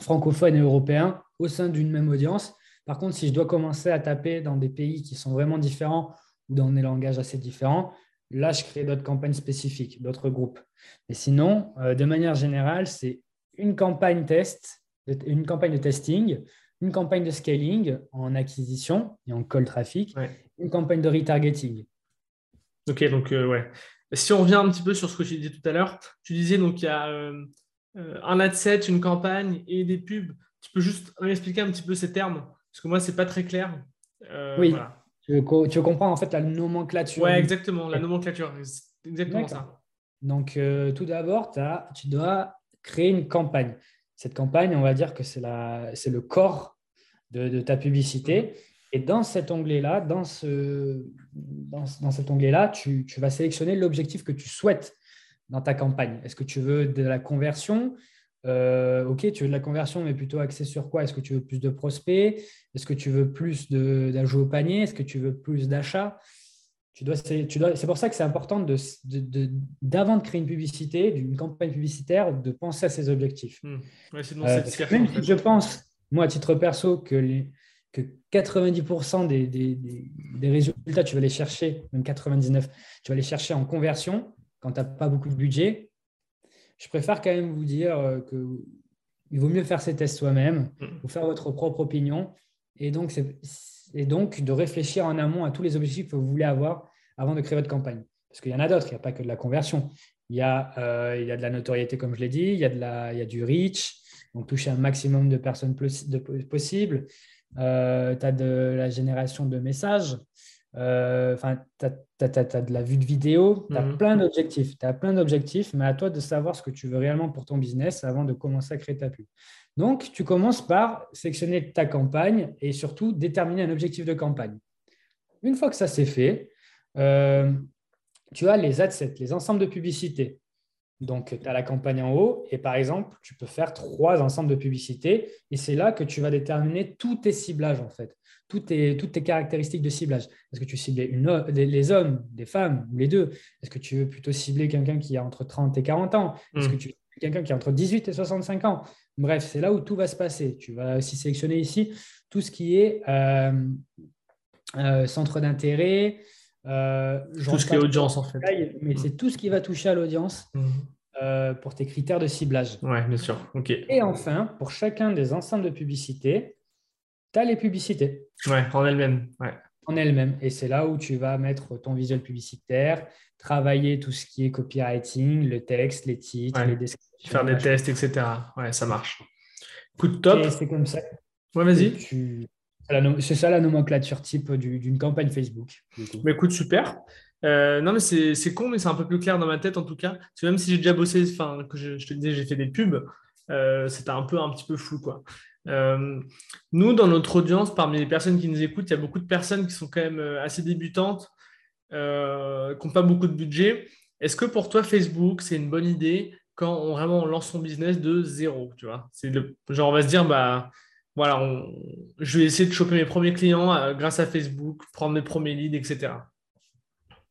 francophones et européens au sein d'une même audience. Par contre, si je dois commencer à taper dans des pays qui sont vraiment différents ou dans des langages assez différents, là, je crée d'autres campagnes spécifiques, d'autres groupes. Mais sinon, euh, de manière générale, c'est une campagne test, une campagne de testing, une campagne de scaling en acquisition et en call traffic, une campagne de retargeting. Ok, donc euh, ouais. Si on revient un petit peu sur ce que tu disais tout à l'heure, tu disais donc il y a euh, un ad set, une campagne et des pubs tu peux juste m'expliquer un petit peu ces termes Parce que moi, ce n'est pas très clair. Euh, oui. Tu, veux, comprendre en fait la nomenclature. Oui, exactement, la nomenclature. Exactement ça. Donc, euh, tout d'abord, tu dois créer une campagne. Cette campagne, on va dire que c'est le corps de, ta publicité. Et dans cet onglet-là, dans, ce, dans, dans cet onglet-là, tu, tu vas sélectionner l'objectif que tu souhaites dans ta campagne. Est-ce que tu veux de la conversion? Euh, ok, tu veux de la conversion, mais plutôt axé sur quoi? Est-ce que tu veux plus de prospects? Est-ce que tu veux plus d'ajouts au panier? Est-ce que tu veux plus d'achats? Tu dois, c'est pour ça que c'est important de, d'avant de, créer une publicité, d'une campagne publicitaire, de penser à ses objectifs. Hmm. Euh, même si je pense, moi, à titre perso, que, que 90% des, des, résultats, tu vas les chercher, même 99, tu vas les chercher en conversion quand tu n'as pas beaucoup de budget, je préfère quand même vous dire euh, qu'il vaut mieux faire ces tests soi-même, mm. ou faire votre propre opinion, et donc, et donc de réfléchir en amont à tous les objectifs que vous voulez avoir avant de créer votre campagne. Parce qu'il y en a d'autres, il n'y a pas que de la conversion. Il y a, euh, il y a de la notoriété, comme je l'ai dit, il y, a de la, il y a du reach, donc toucher un maximum de personnes possible. Euh, tu as de la génération de messages, enfin, tu as, de la vue de vidéo, tu as mhm. plein d'objectifs. Tu as plein d'objectifs, mais à toi de savoir ce que tu veux réellement pour ton business avant de commencer à créer ta pub. Donc, tu commences par sélectionner ta campagne et surtout déterminer un objectif de campagne. Une fois que ça c'est fait, euh, tu as les adsets, les ensembles de publicités. Donc, tu as la campagne en haut et par exemple, tu peux faire trois ensembles de publicités et c'est là que tu vas déterminer tous tes ciblages en fait, toutes tes, toutes tes caractéristiques de ciblage. Est-ce que tu cibles une, les hommes, des femmes ou les deux? Est-ce que tu veux plutôt cibler quelqu'un qui a entre 30 et 40 ans? Est-ce que hmm. tu veux quelqu'un qui a entre 18 et 65 ans? Bref, c'est là où tout va se passer. Tu vas aussi sélectionner ici tout ce qui est euh, euh, centre d'intérêt, euh, tout ce qui est audience, en fait. Mais mm. c'est tout ce qui va toucher à l'audience mm. euh, pour tes critères de ciblage. Oui, bien sûr. OK. Et enfin, pour chacun des ensembles de publicités, tu as les publicités. Ouais, en elles-mêmes. Ouais. En elles-mêmes. Et c'est là où tu vas mettre ton visuel publicitaire, travailler tout ce qui est copywriting, le texte, les titres, les descriptions. Faire des tests, etc. Ouais, ça marche. Coup de top. C'est comme ça. Ouais, vas-y. Tu, c'est ça la nomenclature type d'une campagne Facebook. Mais écoute, super. Euh, non, mais c'est con, mais c'est un peu plus clair dans ma tête en tout cas. Parce même si j'ai déjà bossé, enfin, que je, te disais, j'ai fait des pubs, euh, c'était un peu, un petit peu flou, quoi. Euh, nous, dans notre audience, parmi les personnes qui nous écoutent, il y a beaucoup de personnes qui sont quand même assez débutantes, qui n'ont pas beaucoup de budget. Est-ce que pour toi, Facebook, c'est une bonne idée quand on vraiment lance son business de zéro, tu vois? C'est genre on va se dire, bah voilà, je vais essayer de choper mes premiers clients euh, grâce à Facebook, prendre mes premiers leads, etc.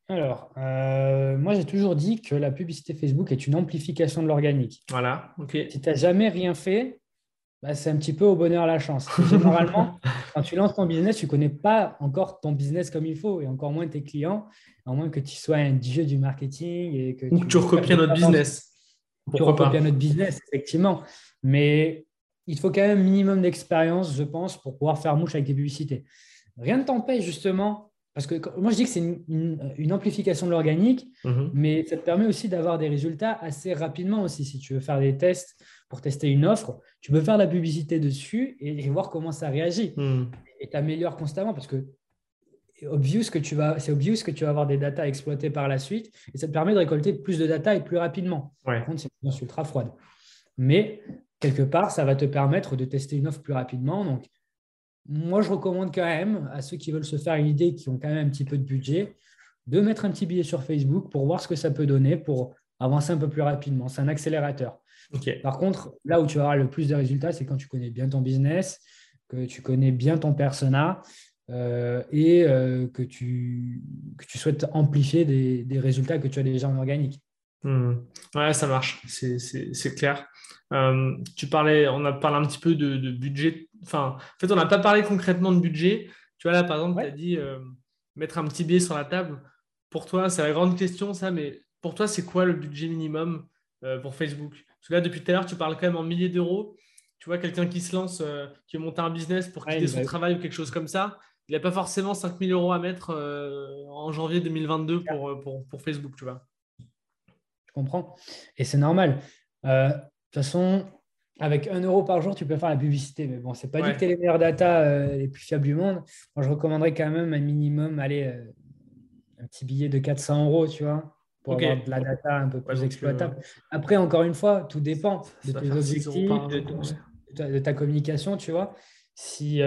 Alors, euh, moi j'ai toujours dit que la publicité Facebook est une amplification de l'organique. Voilà, ok. Si tu n'as jamais rien fait, bah, c'est un petit peu au bonheur la chance. Généralement, quand tu lances ton business, tu ne connais pas encore ton business comme il faut et encore moins tes clients, à moins que tu sois un dieu du marketing. Et que Ou que tu recopies notre business. Tu recopies notre business, effectivement. Mais il faut quand même un minimum d'expérience, je pense, pour pouvoir faire mouche avec des publicités. Rien ne t'empêche justement, parce que moi je dis que c'est une, amplification de l'organique, mhm. mais ça te permet aussi d'avoir des résultats assez rapidement aussi. Si tu veux faire des tests pour tester une offre, tu peux faire la publicité dessus et, voir comment ça réagit. Mhm. Et t'améliores constamment parce que obvious que tu vas, c'est obvious que tu vas avoir des datas exploitées par la suite et ça te permet de récolter plus de data et plus rapidement. Par contre, c'est une ultra froide. Mais quelque part, ça va te permettre de tester une offre plus rapidement. Donc, moi, je recommande quand même à ceux qui veulent se faire une idée, qui ont quand même un petit peu de budget, de mettre un petit billet sur Facebook pour voir ce que ça peut donner pour avancer un peu plus rapidement. C'est un accélérateur. Par contre, là où tu auras le plus de résultats, c'est quand tu connais bien ton business, que tu connais bien ton persona euh, et euh, que, tu, que tu souhaites amplifier des, des résultats que tu as déjà en organique. Hmm. Ouais, ça marche, c'est clair. Euh, tu parlais, on a parlé un petit peu de, budget. Enfin, en fait, on n'a pas parlé concrètement de budget. Tu vois, là, par exemple, tu as dit euh, mettre un petit billet sur la table. Pour toi, c'est la grande question, ça, mais pour toi, c'est quoi le budget minimum euh, pour Facebook? Parce que là, depuis tout à l'heure, tu parles quand même en milliers d'euros. Tu vois, quelqu'un qui se lance, qui monte un business pour quitter son travail ou quelque chose comme ça, il n'a pas forcément 5000 euros à mettre en janvier 2022 pour, pour, pour Facebook, tu vois comprends Et c'est normal. Euh, de toute façon, avec un euro par jour, tu peux faire la publicité. Mais bon, c'est pas dit que tu es les meilleures data euh, les plus fiables du monde. Moi, je recommanderais quand même un minimum, allez, euh, un petit billet de 400 euros, tu vois, pour avoir de la data un peu plus exploitable. Après, encore une fois, tout dépend de tes objectifs, de, ta communication, tu vois. Si,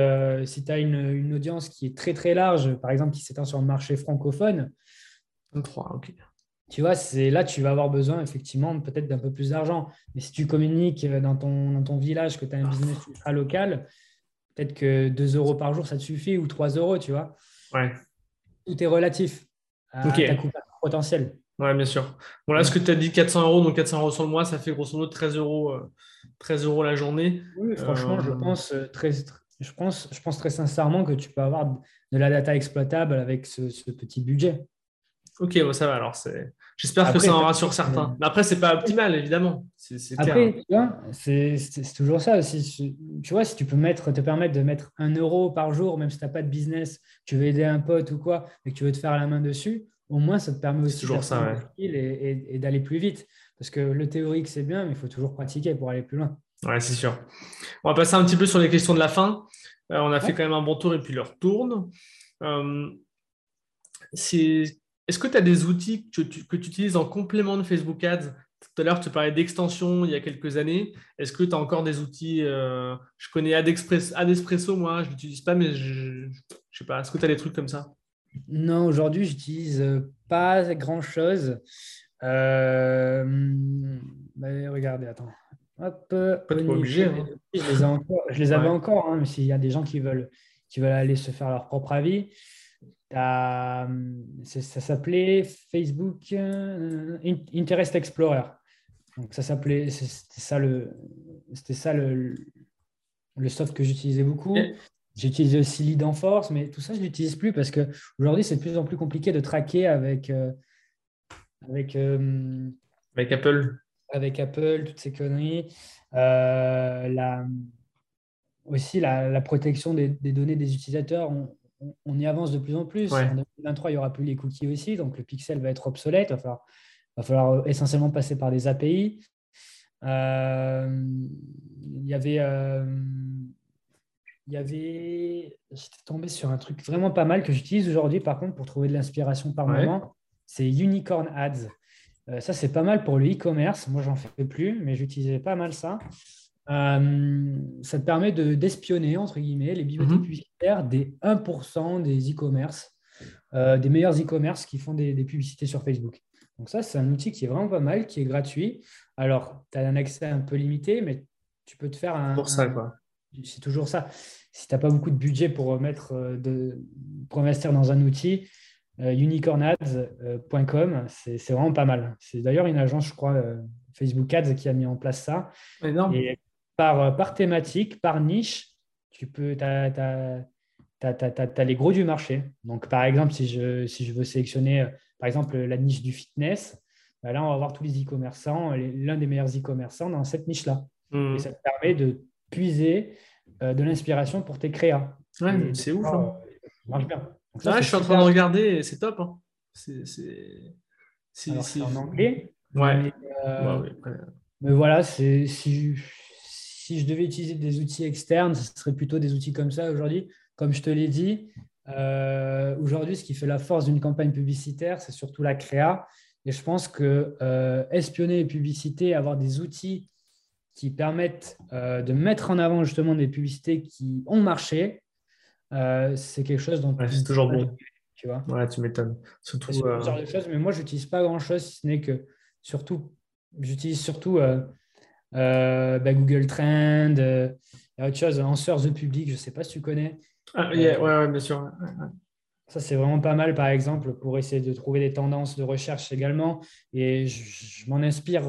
si tu as une, une, audience qui est très très large, par exemple qui s'étend sur le marché francophone, 3, ok tu vois, c'est là tu vas avoir besoin effectivement peut-être d'un peu plus d'argent. Mais si tu communiques dans ton, dans ton village que tu as un business ultra local, peut-être que 2 euros par jour, ça te suffit ou 3 euros, tu vois. Ouais. Tout est relatif à ta coupe potentielle. Ouais, bien sûr. Bon, là, ce que tu as dit, 400 euros, donc 400 euros sur le mois, ça fait grosso modo 13 euros, 13 euh, euros la journée. Oui, franchement, je euh, pense 13, je pense, je pense très sincèrement que tu peux avoir de la data exploitable avec ce, petit budget. Ok, bon, ça va alors. J'espère que ça en rassure certains. Mais après, c'est pas optimal, évidemment. après, c'est toujours ça aussi. Tu vois, si tu peux mettre, te permettre de mettre un euro par jour, même si tu n'as pas de business, tu veux aider un pote ou quoi, et que tu veux te faire la main dessus, au moins, ça te permet aussi de et, et d'aller plus vite. Parce que le théorique, c'est bien, mais il faut toujours pratiquer pour aller plus loin. Ouais, c'est sûr. On va passer un petit peu sur les questions de la fin. Euh, on a fait quand même un bon tour et puis leur tourne. Euh, est-ce que tu as des outils que tu, utilises en complément de Facebook Ads? Tout à l'heure, tu parlais d'extension il y a quelques années. Est-ce que tu as encore des outils euh, Je connais Adespresso, moi, je ne l'utilise pas, mais je ne sais pas. Est-ce que tu as des trucs comme ça? Non, aujourd'hui, je n'utilise pas grand-chose. Euh, regardez, attends. Hop, pas obligé. Hein. Je les, encore, je les avais encore, hein, mais s'il y a des gens qui veulent, qui veulent aller se faire leur propre avis, ça s'appelait Facebook euh, Interest Explorer. Donc ça s'appelait, c'était ça le, c'était ça le, le soft que j'utilisais beaucoup. J'utilisais aussi Lead en Force, mais tout ça, je l'utilise plus parce que aujourd'hui, c'est de plus en plus compliqué de traquer avec, euh, avec, euh, avec Apple avec Apple, toutes ces conneries. Euh, la, aussi, la, protection des, données des utilisateurs, on, y avance de plus en plus. En 2023, il n'y aura plus les cookies aussi, donc le pixel va être obsolète. Il va falloir, essentiellement passer par des API. Euh, il y avait. Euh, il y avait, j'étais tombé sur un truc vraiment pas mal que j'utilise aujourd'hui, par contre, pour trouver de l'inspiration par moment. C'est Unicorn Ads. Euh, ça, c'est pas mal pour le e-commerce. Moi, j'en fais plus, mais j'utilisais pas mal ça. Euh, ça te permet d'espionner, entre guillemets, les bibliothèques mhm. publicitaires des 1% des e-commerce, euh, des meilleurs e-commerce qui font des, publicités sur Facebook. Donc ça, c'est un outil qui est vraiment pas mal, qui est gratuit. Alors, tu as un accès un peu limité, mais tu peux te faire un... Pour ça, quoi. C'est toujours ça. Si tu n'as pas beaucoup de budget pour, mettre de, pour investir dans un outil, euh, unicornads.com, c'est vraiment pas mal. C'est d'ailleurs une agence, je crois, euh, Facebook Ads qui a mis en place ça. Et par, euh, par thématique, par niche, tu peux, as, les gros du marché. Donc, par exemple, si je, si je veux sélectionner, par exemple, la niche du fitness, bah là, on va voir tous les e-commerçants, l'un des meilleurs e-commerçants dans cette niche-là. Mmh. Et ça te permet de puiser de l'inspiration pour tes créas. Ouais, c'est ouf. Hein. Ça marche bien je suis en train de regarder c'est top. Hein. C'est en anglais. Ouais. Euh, mais, voilà, si, si je devais utiliser des outils externes, ce serait plutôt des outils comme ça aujourd'hui. Comme je te l'ai dit, euh, aujourd'hui, ce qui fait la force d'une campagne publicitaire, c'est surtout la créa. Et je pense que euh, espionner les publicités, avoir des outils qui permettent de mettre en avant justement des publicités qui ont marché, euh, c'est quelque chose dont c'est toujours bon. Tu vois ouais, tu m'étonnes. Surtout. Euh... Genre de choses, mais moi, j'utilise pas grand chose, si ce n'est que surtout, j'utilise surtout euh, euh, bah, Google Trend, il y a autre chose, Answer the Public, je sais pas si tu connais. Ah, yeah, ouais, ouais, bien sûr. Ça, c'est vraiment pas mal, par exemple, pour essayer de trouver des tendances de recherche également. Et je, m'en inspire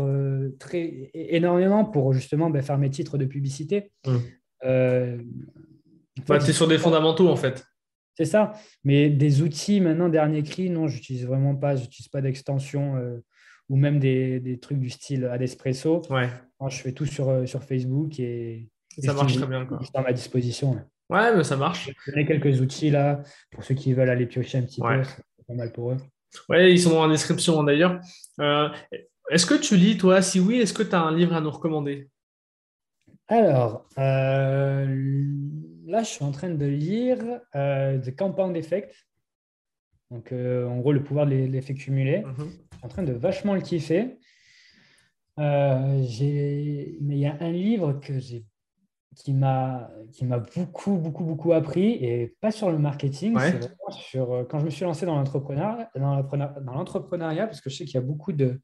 très énormément pour justement bah, faire mes titres de publicité. Mmh. Bah, c'est sur des fondamentaux, en fait. C'est ça. Mais des outils, maintenant, dernier cri, non, j'utilise vraiment pas. Je n'utilise pas d'extension euh, ou même des, des, trucs du style Adespresso. Ouais. je fais tout sur, euh, sur Facebook et, ça marche très bien. Quoi. à ma disposition. Ouais, mais ça marche. Je donner quelques outils là pour ceux qui veulent aller piocher un petit peu. C'est pas mal pour eux. Ouais, ils sont la description d'ailleurs. Euh, est-ce que tu lis, toi? Si oui, est-ce que tu as un livre à nous recommander? Alors, là, je suis en train de lire euh, The Compound Effect. Donc, euh, en gros, le pouvoir de l'effet cumulé. Mhm. Je suis en train de vachement le kiffer. Euh, mais il y a un livre que j'ai qui m'a qui m'a beaucoup beaucoup beaucoup appris et pas sur le marketing sur quand je me suis lancé dans l'entrepreneuriat dans l'entrepreneuriat parce que je sais qu'il y a beaucoup de,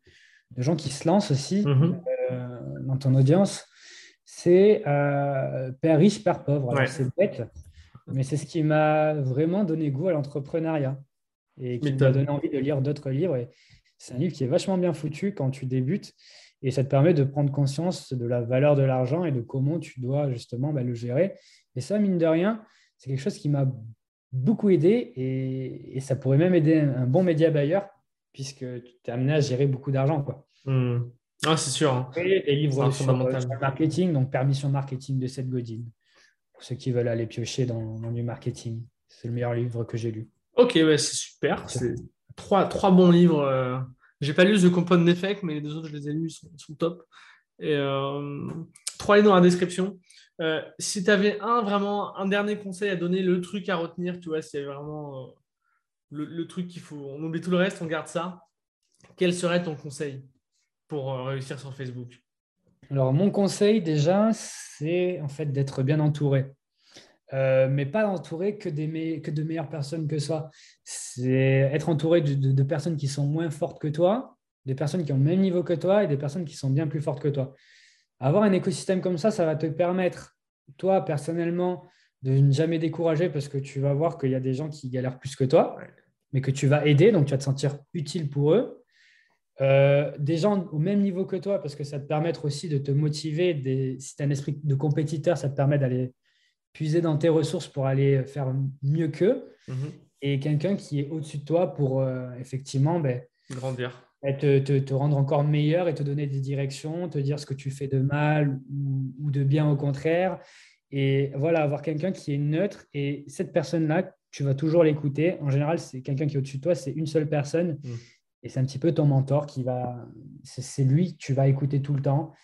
gens qui se lancent aussi mhm. dans ton audience c'est euh, Père riche, Père pauvre. C'est bête, mais c'est ce qui m'a vraiment donné goût à l'entrepreneuriat et qui m'a donné envie de lire d'autres livres. c'est un livre qui est vachement bien foutu quand tu débutes et ça te permet de prendre conscience de la valeur de l'argent et de comment tu dois justement bah, le gérer. Et ça, mine de rien, c'est quelque chose qui m'a beaucoup aidé et, ça pourrait même aider un, bon média buyer puisque tu t'es amené à gérer beaucoup d'argent. Quoi. Hmm. Ah, c'est sûr. Hein. Et des livres sur, le marketing, donc permission marketing de Seth Godin, pour ceux qui veulent aller piocher dans, du marketing. C'est le meilleur livre que j'ai lu. Ok, ouais, c'est super. C'est trois, trois bons livres. Euh. J'ai pas lu The Compound Effect, mais les deux autres, je les ai lus, ils sont, top. Et euh, trois liens dans la description. Euh, si tu avais un vraiment un dernier conseil à donner, le truc à retenir, tu vois, c'est vraiment le, truc qu'il faut, on oublie tout le reste, on garde ça. Quel serait ton conseil pour réussir sur Facebook? Alors mon conseil déjà, c'est en fait d'être bien entouré. Euh, mais pas entouré que, des que de meilleures personnes que soi. C'est être entouré de, personnes qui sont moins fortes que toi, des personnes qui ont le même niveau que toi et des personnes qui sont bien plus fortes que toi. Avoir un écosystème comme ça, ça va te permettre, toi, personnellement, de ne jamais décourager parce que tu vas voir qu'il y a des gens qui galèrent plus que toi, mais que tu vas aider, donc tu vas te sentir utile pour eux. Euh, des gens au même niveau que toi, parce que ça te permet aussi de te motiver. Des, si tu as un esprit de compétiteur, ça te permet d'aller puiser dans tes ressources pour aller faire mieux qu'eux, mhm. et quelqu'un qui est au-dessus de toi pour euh, effectivement ben, grandir. Te, te, rendre encore meilleur et te donner des directions, te dire ce que tu fais de mal ou, de bien au contraire. Et voilà, avoir quelqu'un qui est neutre. Et cette personne-là, tu vas toujours l'écouter. En général, c'est quelqu'un qui est au-dessus de toi, c'est une seule personne. Mhm. Et c'est un petit peu ton mentor qui va. C'est lui que tu vas écouter tout le temps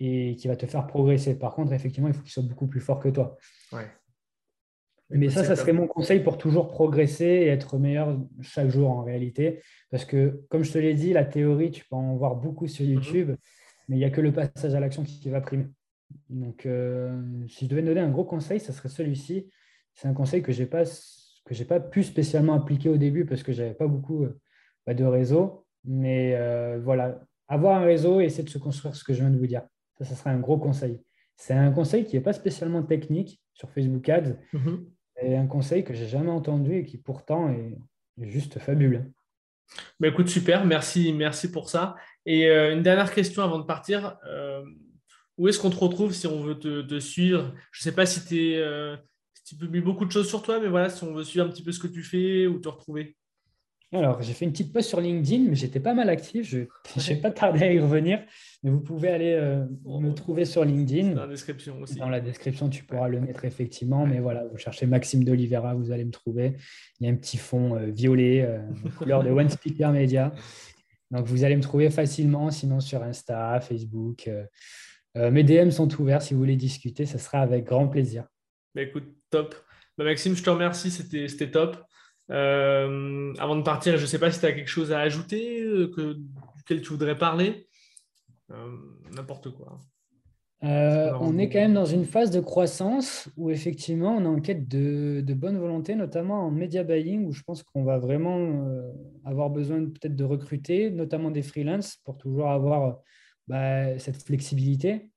et qui va te faire progresser. Par contre, effectivement, il faut qu'il soit beaucoup plus fort que toi. Mais ça, ça serait mon conseil pour toujours progresser et être meilleur chaque jour en réalité. Parce que, comme je te l'ai dit, la théorie, tu peux en voir beaucoup sur mhm. YouTube, mais il n'y a que le passage à l'action qui va primer. Donc, euh, si je devais donner un gros conseil, ça serait celui-ci. C'est un conseil que je n'ai pas, pas pu spécialement appliquer au début parce que je n'avais pas beaucoup euh, bah, de réseau. Mais euh, voilà, avoir un réseau et essayer de se construire ce que je viens de vous dire. Ça, ça serait un gros conseil. C'est un conseil qui n'est pas spécialement technique sur Facebook Ads, mhm. et un conseil que j'ai jamais entendu et qui pourtant est, juste fabuleux. Bah écoute, super, merci, merci pour ça. Et euh, une dernière question avant de partir. Euh, où est-ce qu'on te retrouve si on veut te, suivre? Je ne sais pas si, euh, si tu publies beaucoup de choses sur toi, mais voilà, si on veut suivre un petit peu ce que tu fais ou te retrouver. Alors, j'ai fait une petite post sur LinkedIn, mais j'étais pas mal actif. Je n'ai pas tardé à y revenir. Mais vous pouvez aller euh, me trouver sur LinkedIn. Dans la description aussi. Dans la description, tu pourras le mettre effectivement. Mais voilà, vous cherchez Maxime d'Olivera, vous allez me trouver. Il y a un petit fond euh, violet, euh, couleur de One Speaker Media. Donc, vous allez me trouver facilement. Sinon, sur Insta, Facebook. mes DM sont ouverts. Si vous voulez discuter, ce sera avec grand plaisir. Bah, écoute, top. Bah, Maxime, je te remercie. C'était top. Euh, avant de partir, je ne sais pas si tu as quelque chose à ajouter, euh, que, duquel tu voudrais parler. Euh, n'importe quoi. on est quand même dans une phase de croissance où effectivement on est en quête de, bonne volonté, notamment en media buying, où je pense qu'on va vraiment avoir besoin peut-être de recruter, notamment des freelances, pour toujours avoir bah, cette flexibilité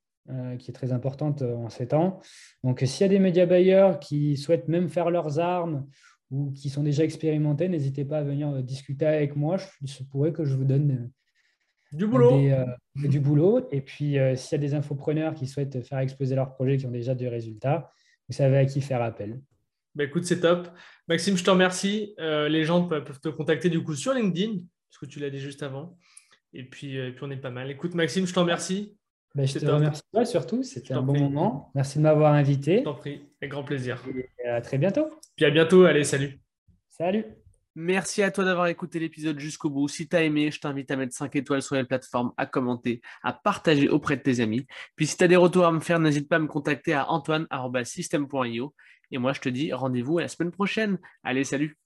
qui est très importante en ces temps. Donc s'il y a des media buyers qui souhaitent même faire leurs armes ou qui sont déjà expérimentés, n'hésitez pas à venir euh, discuter avec moi. Il se pourrait que je vous donne euh, du boulot. Euh, du boulot. Et puis, s'il y a des infopreneurs qui souhaitent faire exploser leur projet, qui ont déjà des résultats, vous savez à qui faire appel. Bah, écoute, c'est top. Maxime, je te remercie. les gens peuvent te contacter du coup sur LinkedIn, parce que tu l'as dit juste avant. Et puis, et puis, on est pas mal. Écoute, Maxime, je te remercie. Bah, je te remercie surtout, c'était un bon moment. Merci de m'avoir invité. Je t'en prie, avec grand plaisir. Et à très bientôt. Puis à bientôt, allez, salut. Salut. Merci à toi d'avoir écouté l'épisode jusqu'au bout. Si tu as aimé, je t'invite à mettre 5 étoiles sur les plateformes, à commenter, à partager auprès de tes amis. Puis si tu as des retours à me faire, n'hésite pas à me contacter à antoine.system.io. Et moi, je te dis rendez-vous à la semaine prochaine. Allez, salut